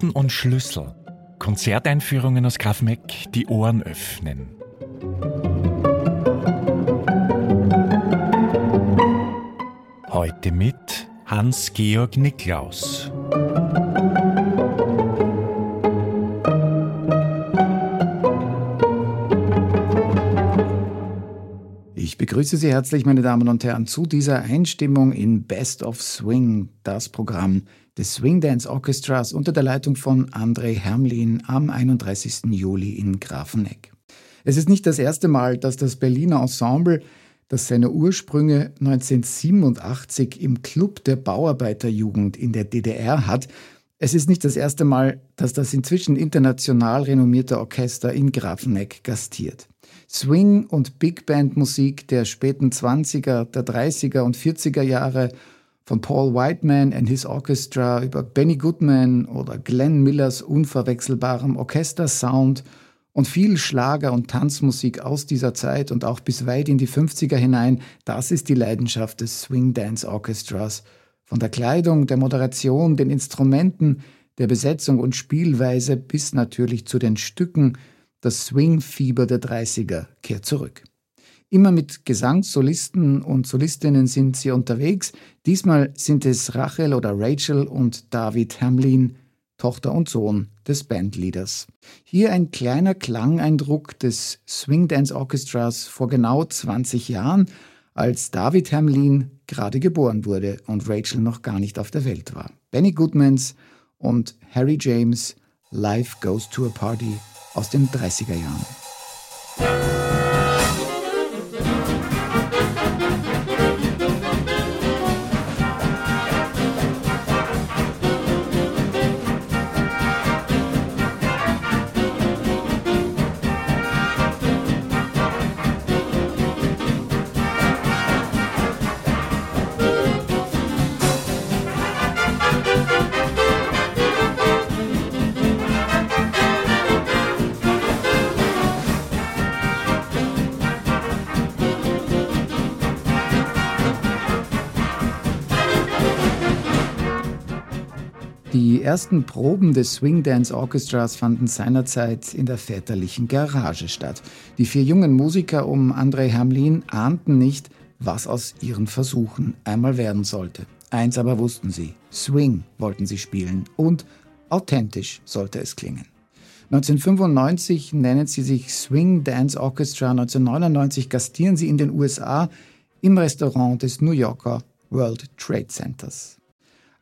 Noten und Schlüssel. Konzerteinführungen aus Graf die Ohren öffnen. Heute mit Hans-Georg Niklaus. Ich begrüße Sie herzlich, meine Damen und Herren, zu dieser Einstimmung in Best of Swing, das Programm des Swing Dance Orchestras unter der Leitung von André Hermlin am 31. Juli in Grafenegg. Es ist nicht das erste Mal, dass das Berliner Ensemble, das seine Ursprünge 1987 im Club der Bauarbeiterjugend in der DDR hat, es ist nicht das erste Mal, dass das inzwischen international renommierte Orchester in Grafenegg gastiert. Swing- und Big Band-Musik der späten 20er, der 30er und 40er Jahre von Paul Whiteman and His Orchestra über Benny Goodman oder Glenn Millers unverwechselbarem Orchestersound und viel Schlager und Tanzmusik aus dieser Zeit und auch bis weit in die 50er hinein, das ist die Leidenschaft des Swing Dance Orchestras. Von der Kleidung, der Moderation, den Instrumenten, der Besetzung und Spielweise bis natürlich zu den Stücken, das Swing-Fieber der 30er kehrt zurück. Immer mit Gesangssolisten und Solistinnen sind sie unterwegs. Diesmal sind es Rachel oder Rachel und David Hamlin, Tochter und Sohn des Bandleaders. Hier ein kleiner Klangeindruck des Swing Dance Orchestras vor genau 20 Jahren, als David Hamlin gerade geboren wurde und Rachel noch gar nicht auf der Welt war. Benny Goodmans und Harry James Life Goes to a Party aus den 30er Jahren. Die ersten Proben des Swing Dance Orchestras fanden seinerzeit in der väterlichen Garage statt. Die vier jungen Musiker um André Hamlin ahnten nicht, was aus ihren Versuchen einmal werden sollte. Eins aber wussten sie, Swing wollten sie spielen und authentisch sollte es klingen. 1995 nennen sie sich Swing Dance Orchestra, 1999 gastieren sie in den USA im Restaurant des New Yorker World Trade Centers.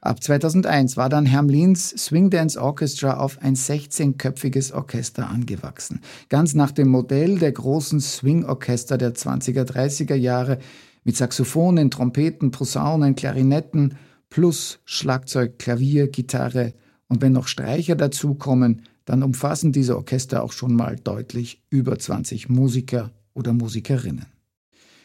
Ab 2001 war dann Hermlins Swing Dance Orchestra auf ein 16-köpfiges Orchester angewachsen. Ganz nach dem Modell der großen Swing-Orchester der 20er, 30er Jahre mit Saxophonen, Trompeten, Posaunen, Klarinetten plus Schlagzeug, Klavier, Gitarre und wenn noch Streicher dazukommen, dann umfassen diese Orchester auch schon mal deutlich über 20 Musiker oder Musikerinnen.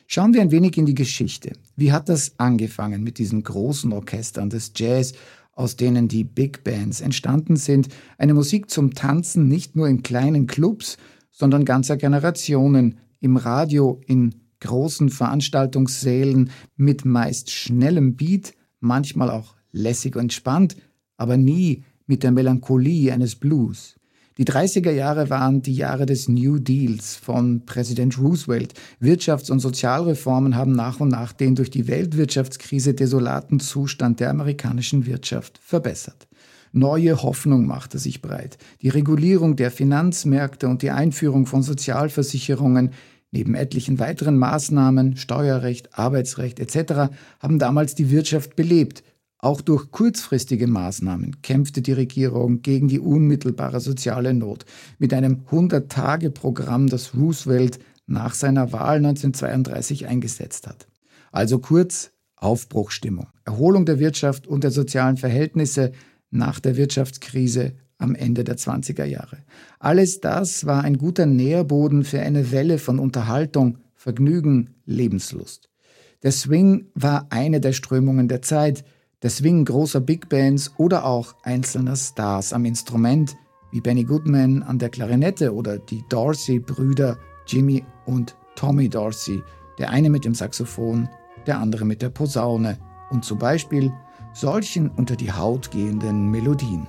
Schauen wir ein wenig in die Geschichte. Wie hat das angefangen mit diesen großen Orchestern des Jazz, aus denen die Big Bands entstanden sind? Eine Musik zum Tanzen nicht nur in kleinen Clubs, sondern ganzer Generationen, im Radio, in großen Veranstaltungssälen mit meist schnellem Beat, manchmal auch lässig und entspannt, aber nie mit der Melancholie eines Blues. Die 30er Jahre waren die Jahre des New Deals von Präsident Roosevelt. Wirtschafts- und Sozialreformen haben nach und nach den durch die Weltwirtschaftskrise desolaten Zustand der amerikanischen Wirtschaft verbessert. Neue Hoffnung machte sich breit. Die Regulierung der Finanzmärkte und die Einführung von Sozialversicherungen neben etlichen weiteren Maßnahmen, Steuerrecht, Arbeitsrecht etc. haben damals die Wirtschaft belebt, auch durch kurzfristige Maßnahmen kämpfte die Regierung gegen die unmittelbare soziale Not mit einem 100-Tage-Programm, das Roosevelt nach seiner Wahl 1932 eingesetzt hat. Also kurz Aufbruchstimmung, Erholung der Wirtschaft und der sozialen Verhältnisse nach der Wirtschaftskrise am Ende der 20er Jahre. Alles das war ein guter Nährboden für eine Welle von Unterhaltung, Vergnügen, Lebenslust. Der Swing war eine der Strömungen der Zeit, der Swing großer Big Bands oder auch einzelner Stars am Instrument, wie Benny Goodman an der Klarinette oder die Dorsey-Brüder Jimmy und Tommy Dorsey, der eine mit dem Saxophon, der andere mit der Posaune und zum Beispiel solchen unter die Haut gehenden Melodien.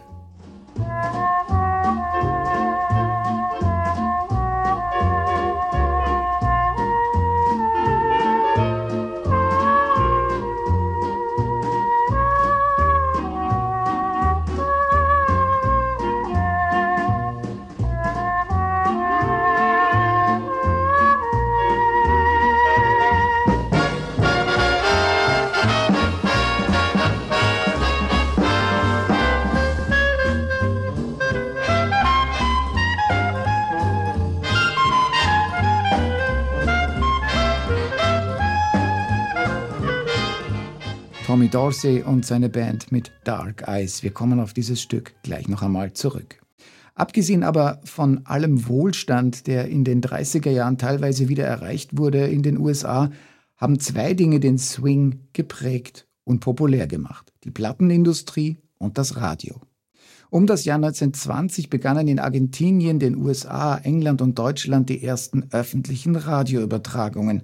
Dorsey und seine Band mit Dark Eyes. Wir kommen auf dieses Stück gleich noch einmal zurück. Abgesehen aber von allem Wohlstand, der in den 30er Jahren teilweise wieder erreicht wurde in den USA, haben zwei Dinge den Swing geprägt und populär gemacht. Die Plattenindustrie und das Radio. Um das Jahr 1920 begannen in Argentinien, den USA, England und Deutschland die ersten öffentlichen Radioübertragungen.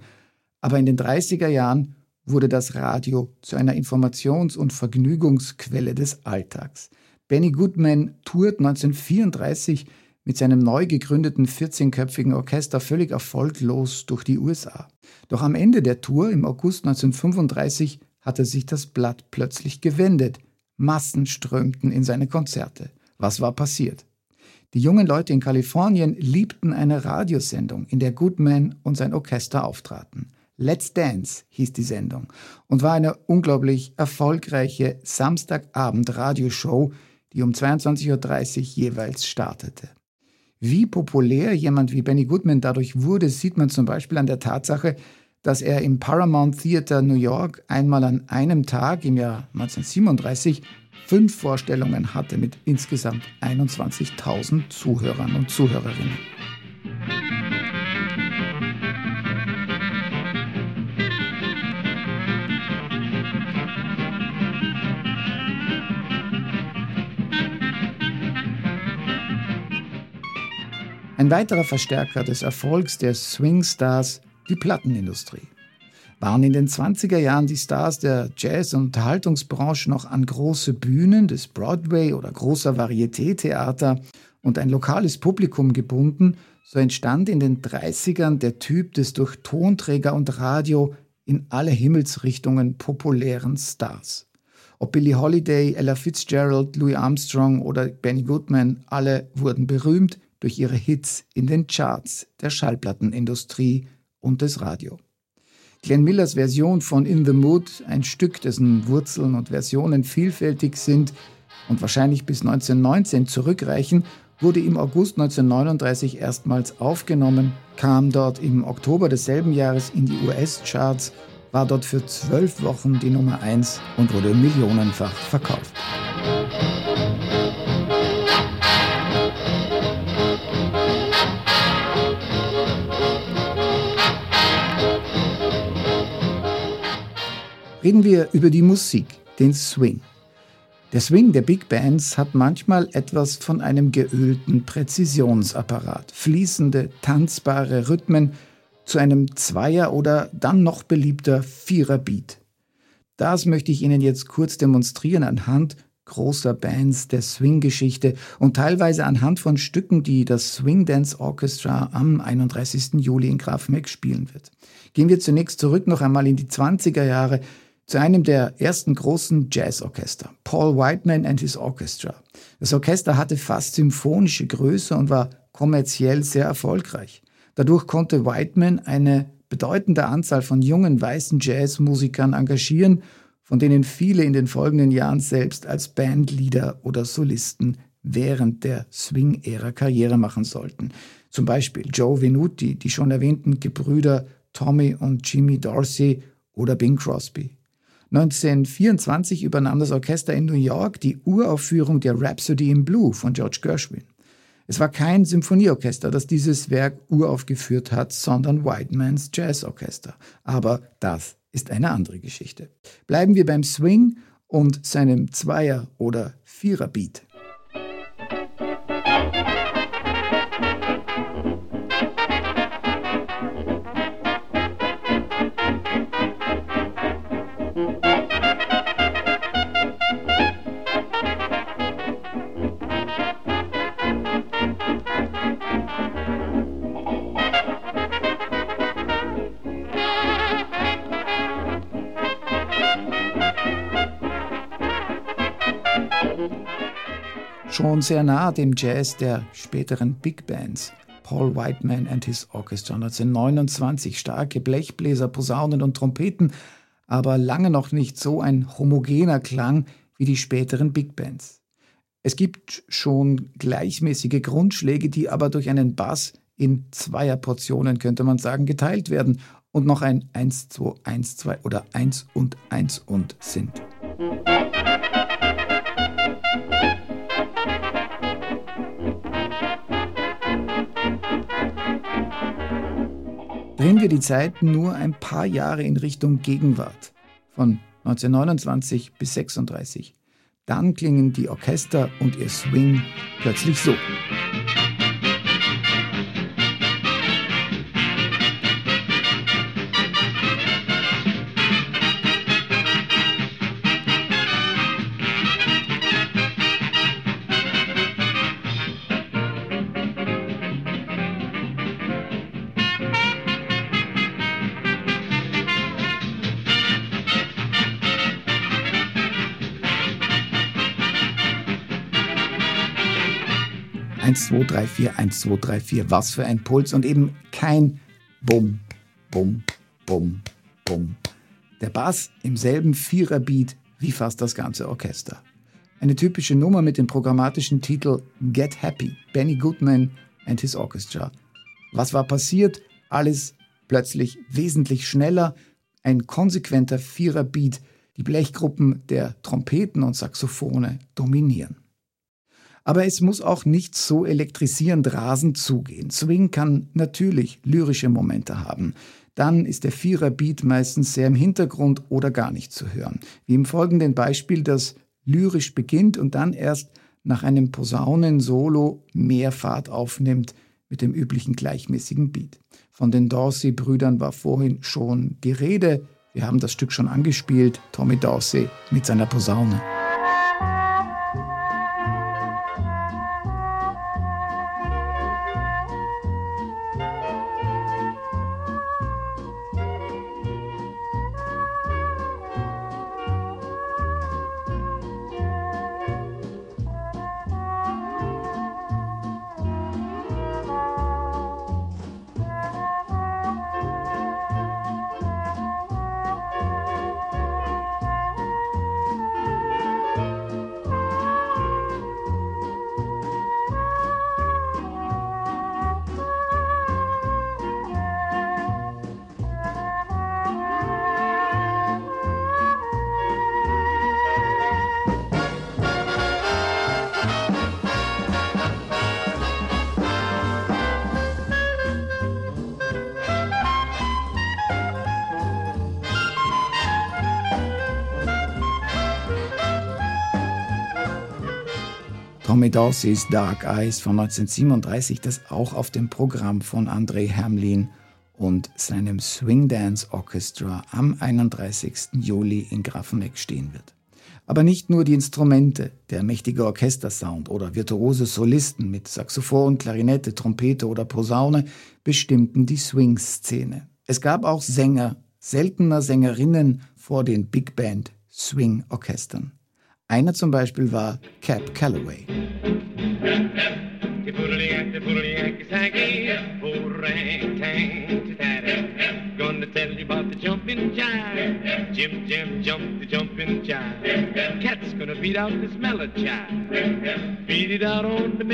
Aber in den 30er Jahren wurde das Radio zu einer Informations- und Vergnügungsquelle des Alltags. Benny Goodman tourt 1934 mit seinem neu gegründeten 14-köpfigen Orchester völlig erfolglos durch die USA. Doch am Ende der Tour im August 1935 hatte sich das Blatt plötzlich gewendet. Massen strömten in seine Konzerte. Was war passiert? Die jungen Leute in Kalifornien liebten eine Radiosendung, in der Goodman und sein Orchester auftraten. Let's Dance hieß die Sendung und war eine unglaublich erfolgreiche Samstagabend-Radioshow, die um 22.30 Uhr jeweils startete. Wie populär jemand wie Benny Goodman dadurch wurde, sieht man zum Beispiel an der Tatsache, dass er im Paramount Theater New York einmal an einem Tag im Jahr 1937 fünf Vorstellungen hatte mit insgesamt 21.000 Zuhörern und Zuhörerinnen. Ein weiterer Verstärker des Erfolgs der Swing-Stars, die Plattenindustrie. Waren in den 20er Jahren die Stars der Jazz- und Unterhaltungsbranche noch an große Bühnen des Broadway oder großer Varieté-Theater und ein lokales Publikum gebunden, so entstand in den 30ern der Typ des durch Tonträger und Radio in alle Himmelsrichtungen populären Stars. Ob Billie Holiday, Ella Fitzgerald, Louis Armstrong oder Benny Goodman, alle wurden berühmt, durch ihre Hits in den Charts der Schallplattenindustrie und des Radio. Glenn Millers Version von In the Mood, ein Stück, dessen Wurzeln und Versionen vielfältig sind und wahrscheinlich bis 1919 zurückreichen, wurde im August 1939 erstmals aufgenommen, kam dort im Oktober desselben Jahres in die US-Charts, war dort für zwölf Wochen die Nummer 1 und wurde millionenfach verkauft. Reden wir über die Musik, den Swing. Der Swing der Big Bands hat manchmal etwas von einem geölten Präzisionsapparat, fließende, tanzbare Rhythmen zu einem Zweier- oder dann noch beliebter Vierer-Beat. Das möchte ich Ihnen jetzt kurz demonstrieren anhand großer Bands der Swing-Geschichte und teilweise anhand von Stücken, die das Swing Dance Orchestra am 31. Juli in Graf Meck spielen wird. Gehen wir zunächst zurück noch einmal in die 20er Jahre zu einem der ersten großen Jazzorchester, Paul Whiteman and his Orchestra. Das Orchester hatte fast symphonische Größe und war kommerziell sehr erfolgreich. Dadurch konnte Whiteman eine bedeutende Anzahl von jungen weißen Jazzmusikern engagieren, von denen viele in den folgenden Jahren selbst als Bandleader oder Solisten während der Swing-Ära Karriere machen sollten. Zum Beispiel Joe Venuti, die schon erwähnten Gebrüder Tommy und Jimmy Dorsey oder Bing Crosby. 1924 übernahm das Orchester in New York die Uraufführung der Rhapsody in Blue von George Gershwin. Es war kein Symphonieorchester, das dieses Werk uraufgeführt hat, sondern Whitemans Jazzorchester. Aber das ist eine andere Geschichte. Bleiben wir beim Swing und seinem Zweier- oder Vierer-Beat. Schon sehr nah dem Jazz der späteren Big Bands. Paul Whiteman and his Orchestra 1929, starke Blechbläser, Posaunen und Trompeten, aber lange noch nicht so ein homogener Klang wie die späteren Big Bands. Es gibt schon gleichmäßige Grundschläge, die aber durch einen Bass in Zweierportionen, könnte man sagen, geteilt werden und noch ein 1, 2, 1, 2 oder 1 und 1 und sind. Drehen wir die Zeit nur ein paar Jahre in Richtung Gegenwart, von 1929 bis 36. Dann klingen die Orchester und ihr Swing plötzlich so. 1, 2, 3, 4, 1, 2, 3, 4. Was für ein Puls und eben kein Bum, Bum, Bum, Bum. Der Bass im selben Viererbeat wie fast das ganze Orchester. Eine typische Nummer mit dem programmatischen Titel Get Happy, Benny Goodman and His Orchestra. Was war passiert? Alles plötzlich wesentlich schneller, ein konsequenter Viererbeat, die Blechgruppen der Trompeten und Saxophone dominieren. Aber es muss auch nicht so elektrisierend rasend zugehen. Swing kann natürlich lyrische Momente haben. Dann ist der Viererbeat meistens sehr im Hintergrund oder gar nicht zu hören. Wie im folgenden Beispiel, das lyrisch beginnt und dann erst nach einem Posaunen-Solo mehr Fahrt aufnimmt mit dem üblichen gleichmäßigen Beat. Von den Dorsey-Brüdern war vorhin schon die Rede. Wir haben das Stück schon angespielt. Tommy Dorsey mit seiner Posaune. Tommy Dorsey's Dark Eyes von 1937, das auch auf dem Programm von André Hamlin und seinem Swing Dance Orchestra am 31. Juli in Grafeneck stehen wird. Aber nicht nur die Instrumente, der mächtige Orchestersound oder virtuose Solisten mit Saxophon, Klarinette, Trompete oder Posaune bestimmten die Swing-Szene. Es gab auch Sänger, seltener Sängerinnen vor den Big Band Swing-Orchestern. Einer zum Beispiel war Cap Calloway. Cat's gonna beat out this melody jive. Beat it out on the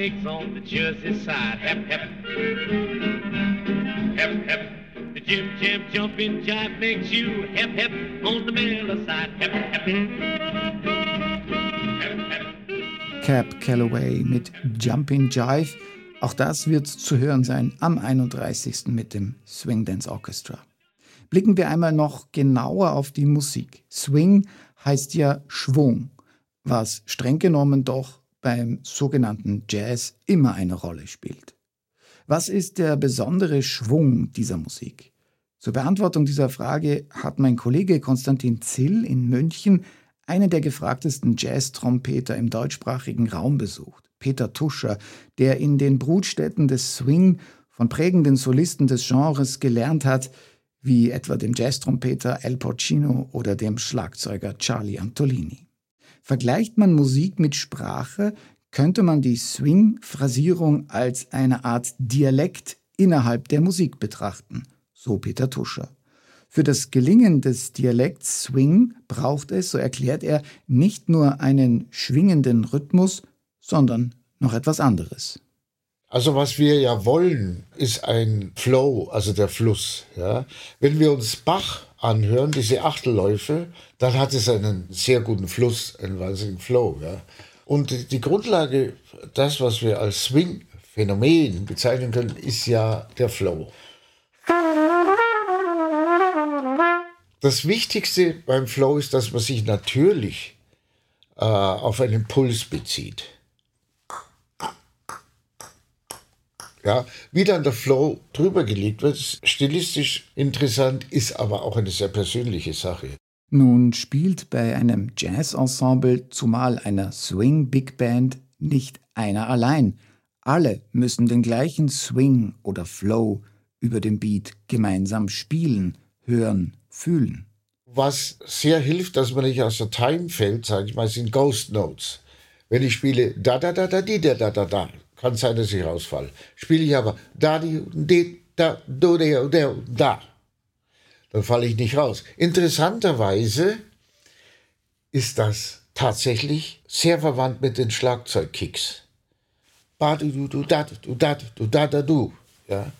pigs on the Jersey side. Hep, hep. Hep, hep. The jib jab jumping jive makes you hep, hep on the Miller side. Hep, hep. Cap Calloway mit Jumping Jive. Auch das wird zu hören sein am 31. mit dem Swing Dance Orchestra. Blicken wir einmal noch genauer auf die Musik. Swing heißt ja Schwung, was streng genommen doch beim sogenannten Jazz immer eine Rolle spielt. Was ist der besondere Schwung dieser Musik? Zur Beantwortung dieser Frage hat mein Kollege Konstantin Zill in München einen der gefragtesten Jazz-Trompeter im deutschsprachigen Raum besucht, Peter Tuscher, der in den Brutstätten des Swing von prägenden Solisten des Genres gelernt hat, wie etwa dem Jazztrompeter El Porcino oder dem Schlagzeuger Charlie Antolini. Vergleicht man Musik mit Sprache, könnte man die Swing-Phrasierung als eine Art Dialekt innerhalb der Musik betrachten, so Peter Tuscher. Für das Gelingen des Dialekts Swing braucht es, so erklärt er, nicht nur einen schwingenden Rhythmus, sondern noch etwas anderes. Also was wir ja wollen, ist ein Flow, also der Fluss. Ja? Wenn wir uns Bach anhören, diese Achtelläufe, dann hat es einen sehr guten Fluss, einen wahnsinnigen Flow. Ja? Und die Grundlage, das, was wir als Swing-Phänomen bezeichnen können, ist ja der Flow. Das Wichtigste beim Flow ist, dass man sich natürlich äh, auf einen Puls bezieht. Ja, wie dann der Flow drüber gelegt wird, ist stilistisch interessant, ist aber auch eine sehr persönliche Sache. Nun spielt bei einem Jazz-Ensemble, zumal einer Swing-Big Band, nicht einer allein. Alle müssen den gleichen Swing oder Flow über dem Beat gemeinsam spielen, hören, fühlen. Was sehr hilft, dass man nicht aus der Time fällt, sage ich mal, sind Ghost Notes. Wenn ich spiele da da da da di da da da da, kann sein, dass ich rausfalle. Spiele ich aber da di di da do de de da, dann falle ich nicht raus. Interessanterweise ist das tatsächlich sehr verwandt mit den Schlagzeugkicks. Ba du du du da du da du da da du. Ja.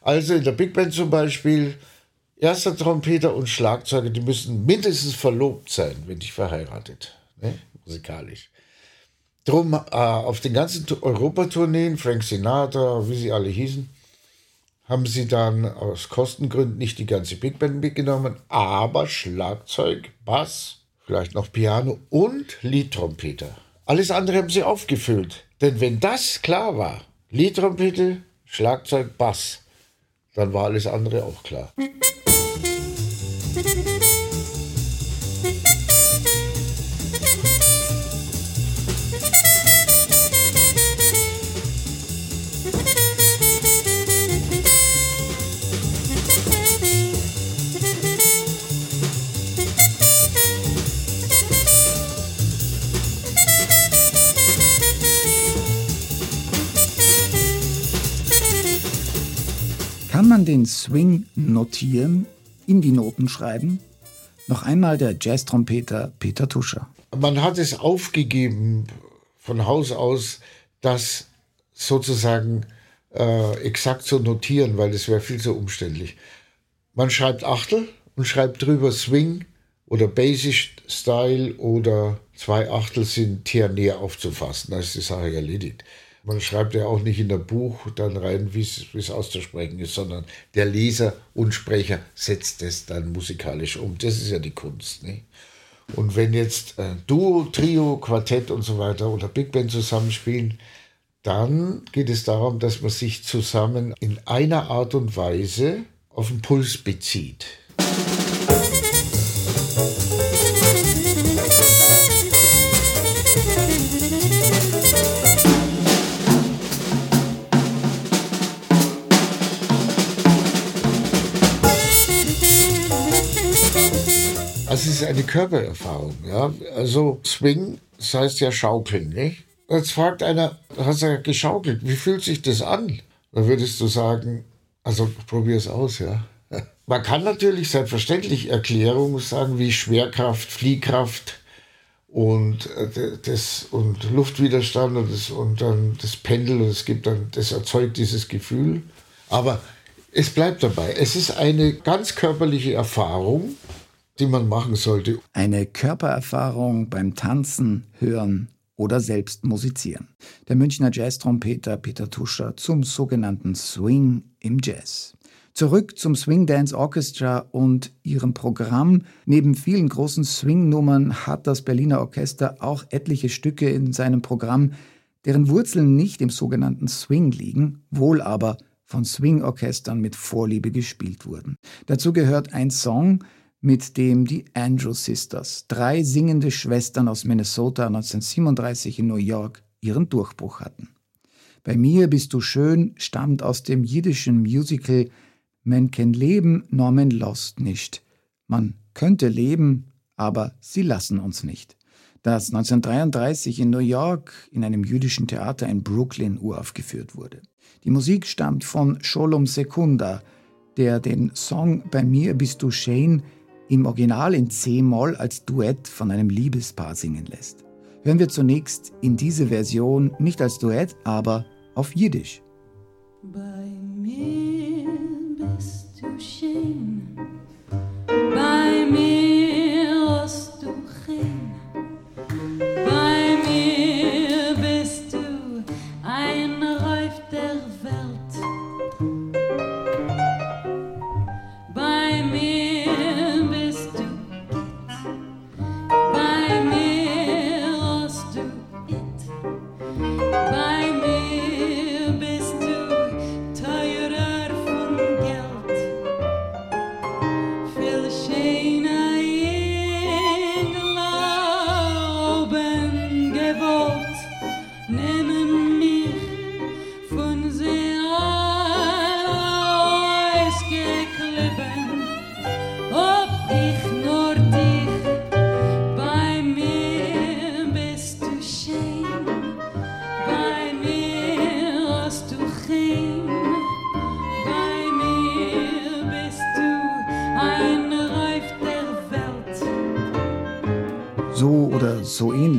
Also in der Big Band zum Beispiel erster Trompeter und Schlagzeuger, die müssen mindestens verlobt sein, wenn nicht verheiratet, ne? musikalisch. Drum äh, auf den ganzen Europatourneen, Frank Sinatra, wie sie alle hießen, haben sie dann aus Kostengründen nicht die ganze Big Band mitgenommen, aber Schlagzeug, Bass, vielleicht noch Piano und Liedtrompeter. Alles andere haben sie aufgefüllt. Denn wenn das klar war, Liedtrompete, Schlagzeug, Bass, dann war alles andere auch klar. Den Swing notieren, in die Noten schreiben? Noch einmal der Jazztrompeter Peter Tuscher. Man hat es aufgegeben von Haus aus, das sozusagen äh, exakt zu notieren, weil das wäre viel zu umständlich. Man schreibt Achtel und schreibt drüber Swing oder Basic Style oder zwei Achtel sind ternär aufzufassen. Da ist die Sache erledigt. Man schreibt ja auch nicht in der Buch dann rein, wie es auszusprechen ist, sondern der Leser und Sprecher setzt es dann musikalisch um. Das ist ja die Kunst. Ne? Und wenn jetzt äh, Duo, Trio, Quartett und so weiter oder Big Band zusammenspielen, dann geht es darum, dass man sich zusammen in einer Art und Weise auf den Puls bezieht. Ist eine Körpererfahrung. Ja? Also Swing, das heißt ja schaukeln. Nicht? Jetzt fragt einer, hast du ja geschaukelt, wie fühlt sich das an? Dann würdest du sagen, also probier es aus, ja. Man kann natürlich selbstverständlich Erklärungen sagen wie Schwerkraft, Fliehkraft und, äh, das, und Luftwiderstand und, das, und dann das Pendel und es gibt dann, das erzeugt dieses Gefühl. Aber es bleibt dabei. Es ist eine ganz körperliche Erfahrung die man machen sollte. Eine Körpererfahrung beim Tanzen, Hören oder selbst musizieren. Der Münchner Jazztrompeter Peter Tuscher zum sogenannten Swing im Jazz. Zurück zum Swing Dance Orchestra und ihrem Programm. Neben vielen großen Swing-Nummern hat das Berliner Orchester auch etliche Stücke in seinem Programm, deren Wurzeln nicht im sogenannten Swing liegen, wohl aber von Swing-Orchestern mit Vorliebe gespielt wurden. Dazu gehört ein Song, mit dem die Andrew Sisters, drei singende Schwestern aus Minnesota 1937 in New York, ihren Durchbruch hatten. Bei mir bist du schön stammt aus dem jiddischen Musical Man can leben, Norman lost nicht. Man könnte leben, aber sie lassen uns nicht. Das 1933 in New York in einem jüdischen Theater in Brooklyn uraufgeführt wurde. Die Musik stammt von Sholom Sekunda, der den Song Bei mir bist du Shane im Original in C-Moll als Duett von einem Liebespaar singen lässt. Hören wir zunächst in diese Version nicht als Duett, aber auf Jiddisch. Bei mir bist du schön, bei mir hast du Chen, bei mir bist du ein Reif der Welt. Bei mir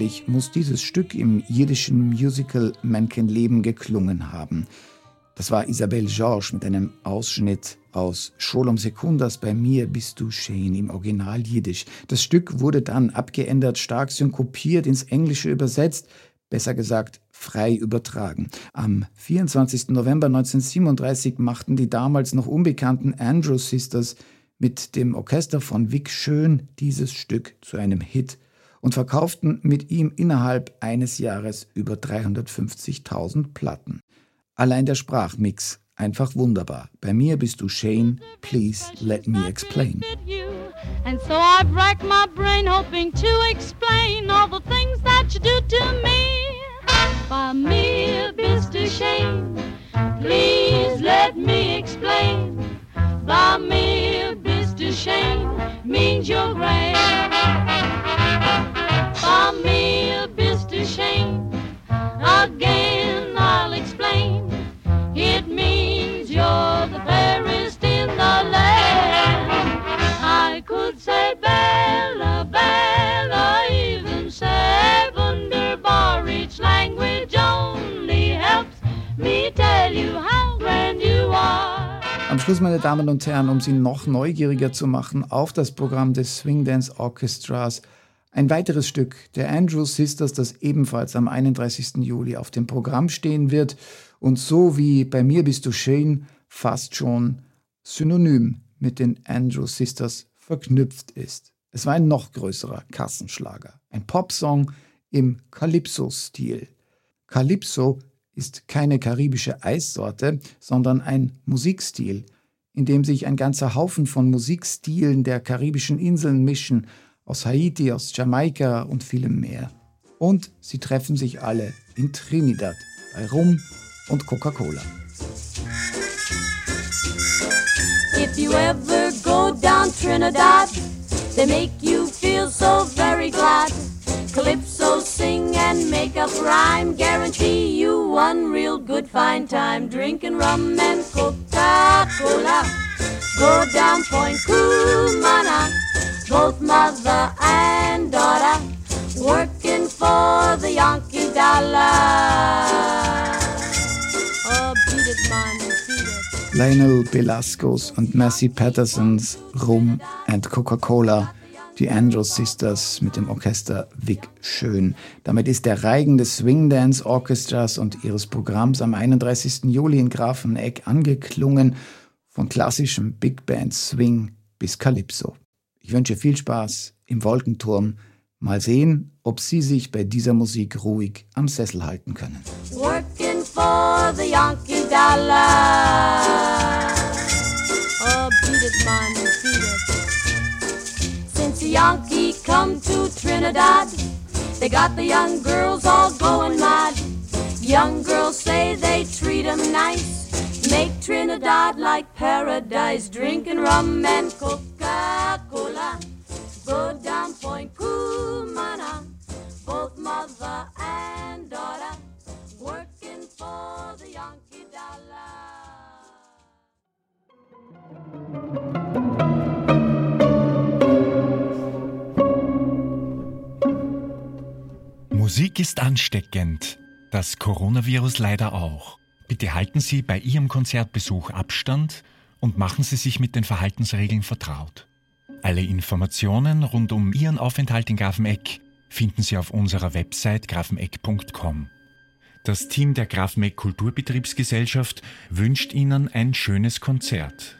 ähnlich muss dieses Stück im jiddischen Musical Man leben geklungen haben. Das war Isabelle Georges mit einem Ausschnitt aus Scholom Sekundas bei mir bist du Shane im Original Jiddisch. Das Stück wurde dann abgeändert, stark synkopiert, ins Englische übersetzt, besser gesagt frei übertragen. Am 24. November 1937 machten die damals noch unbekannten Andrew Sisters mit dem Orchester von Vic Schön dieses Stück zu einem Hit und verkauften mit ihm innerhalb eines Jahres über 350.000 Platten. Allein der Sprachmix einfach wunderbar. Bei mir bist du Shane, please let me explain. And so I've racked my brain hoping to explain all the things that you do to me. Bei mir bist du Shane, please let me explain. Bei mir bist du Shane, means you're great. Am Schluss, meine Damen und Herren, um Sie noch neugieriger zu machen auf das Programm des Swing Dance Orchestras, ein weiteres Stück der Andrew Sisters, das ebenfalls am 31. Juli auf dem Programm stehen wird und so wie bei mir bist du schön fast schon synonym mit den Andrew Sisters verknüpft ist. Es war ein noch größerer Kassenschlager, ein Popsong im Calypso-Stil. Calypso ist keine karibische Eissorte, sondern ein Musikstil, in dem sich ein ganzer Haufen von Musikstilen der karibischen Inseln mischen, aus Haiti, aus Jamaika und vielem mehr. Und sie treffen sich alle in Trinidad bei Rum und Coca-Cola. If you ever go down Trinidad, they make you feel so very glad. Calypso sing and make up rhyme, guarantee you one real good fine time. Drinking rum and Coca-Cola, go down Point Cumana, both mother and daughter, working for the Yankee dollar. Oh, beat it, man. Lionel Belascos und Massey Pattersons Rum and Coca-Cola. die Andrews Sisters mit dem Orchester Vic Schön. Damit ist der Reigen des Swing Dance Orchestras und ihres Programms am 31. Juli in Grafeneck angeklungen, von klassischem Big Band Swing bis Calypso. Ich wünsche viel Spaß im Wolkenturm. Mal sehen, ob Sie sich bei dieser Musik ruhig am Sessel halten können. Working for the Yankee dollar. Oh, beat it, man, beat it. Since the Yankee come to Trinidad, they got the young girls all going mad. Young girls say they treat 'em nice. Make Trinidad like paradise, drinking rum and Coca-Cola. Musik ist ansteckend, das Coronavirus leider auch. Bitte halten Sie bei Ihrem Konzertbesuch Abstand und machen Sie sich mit den Verhaltensregeln vertraut. Alle Informationen rund um Ihren Aufenthalt in Grafeneck finden Sie auf unserer Website grafeneck.com. Das Team der Grafeneck Kulturbetriebsgesellschaft wünscht Ihnen ein schönes Konzert.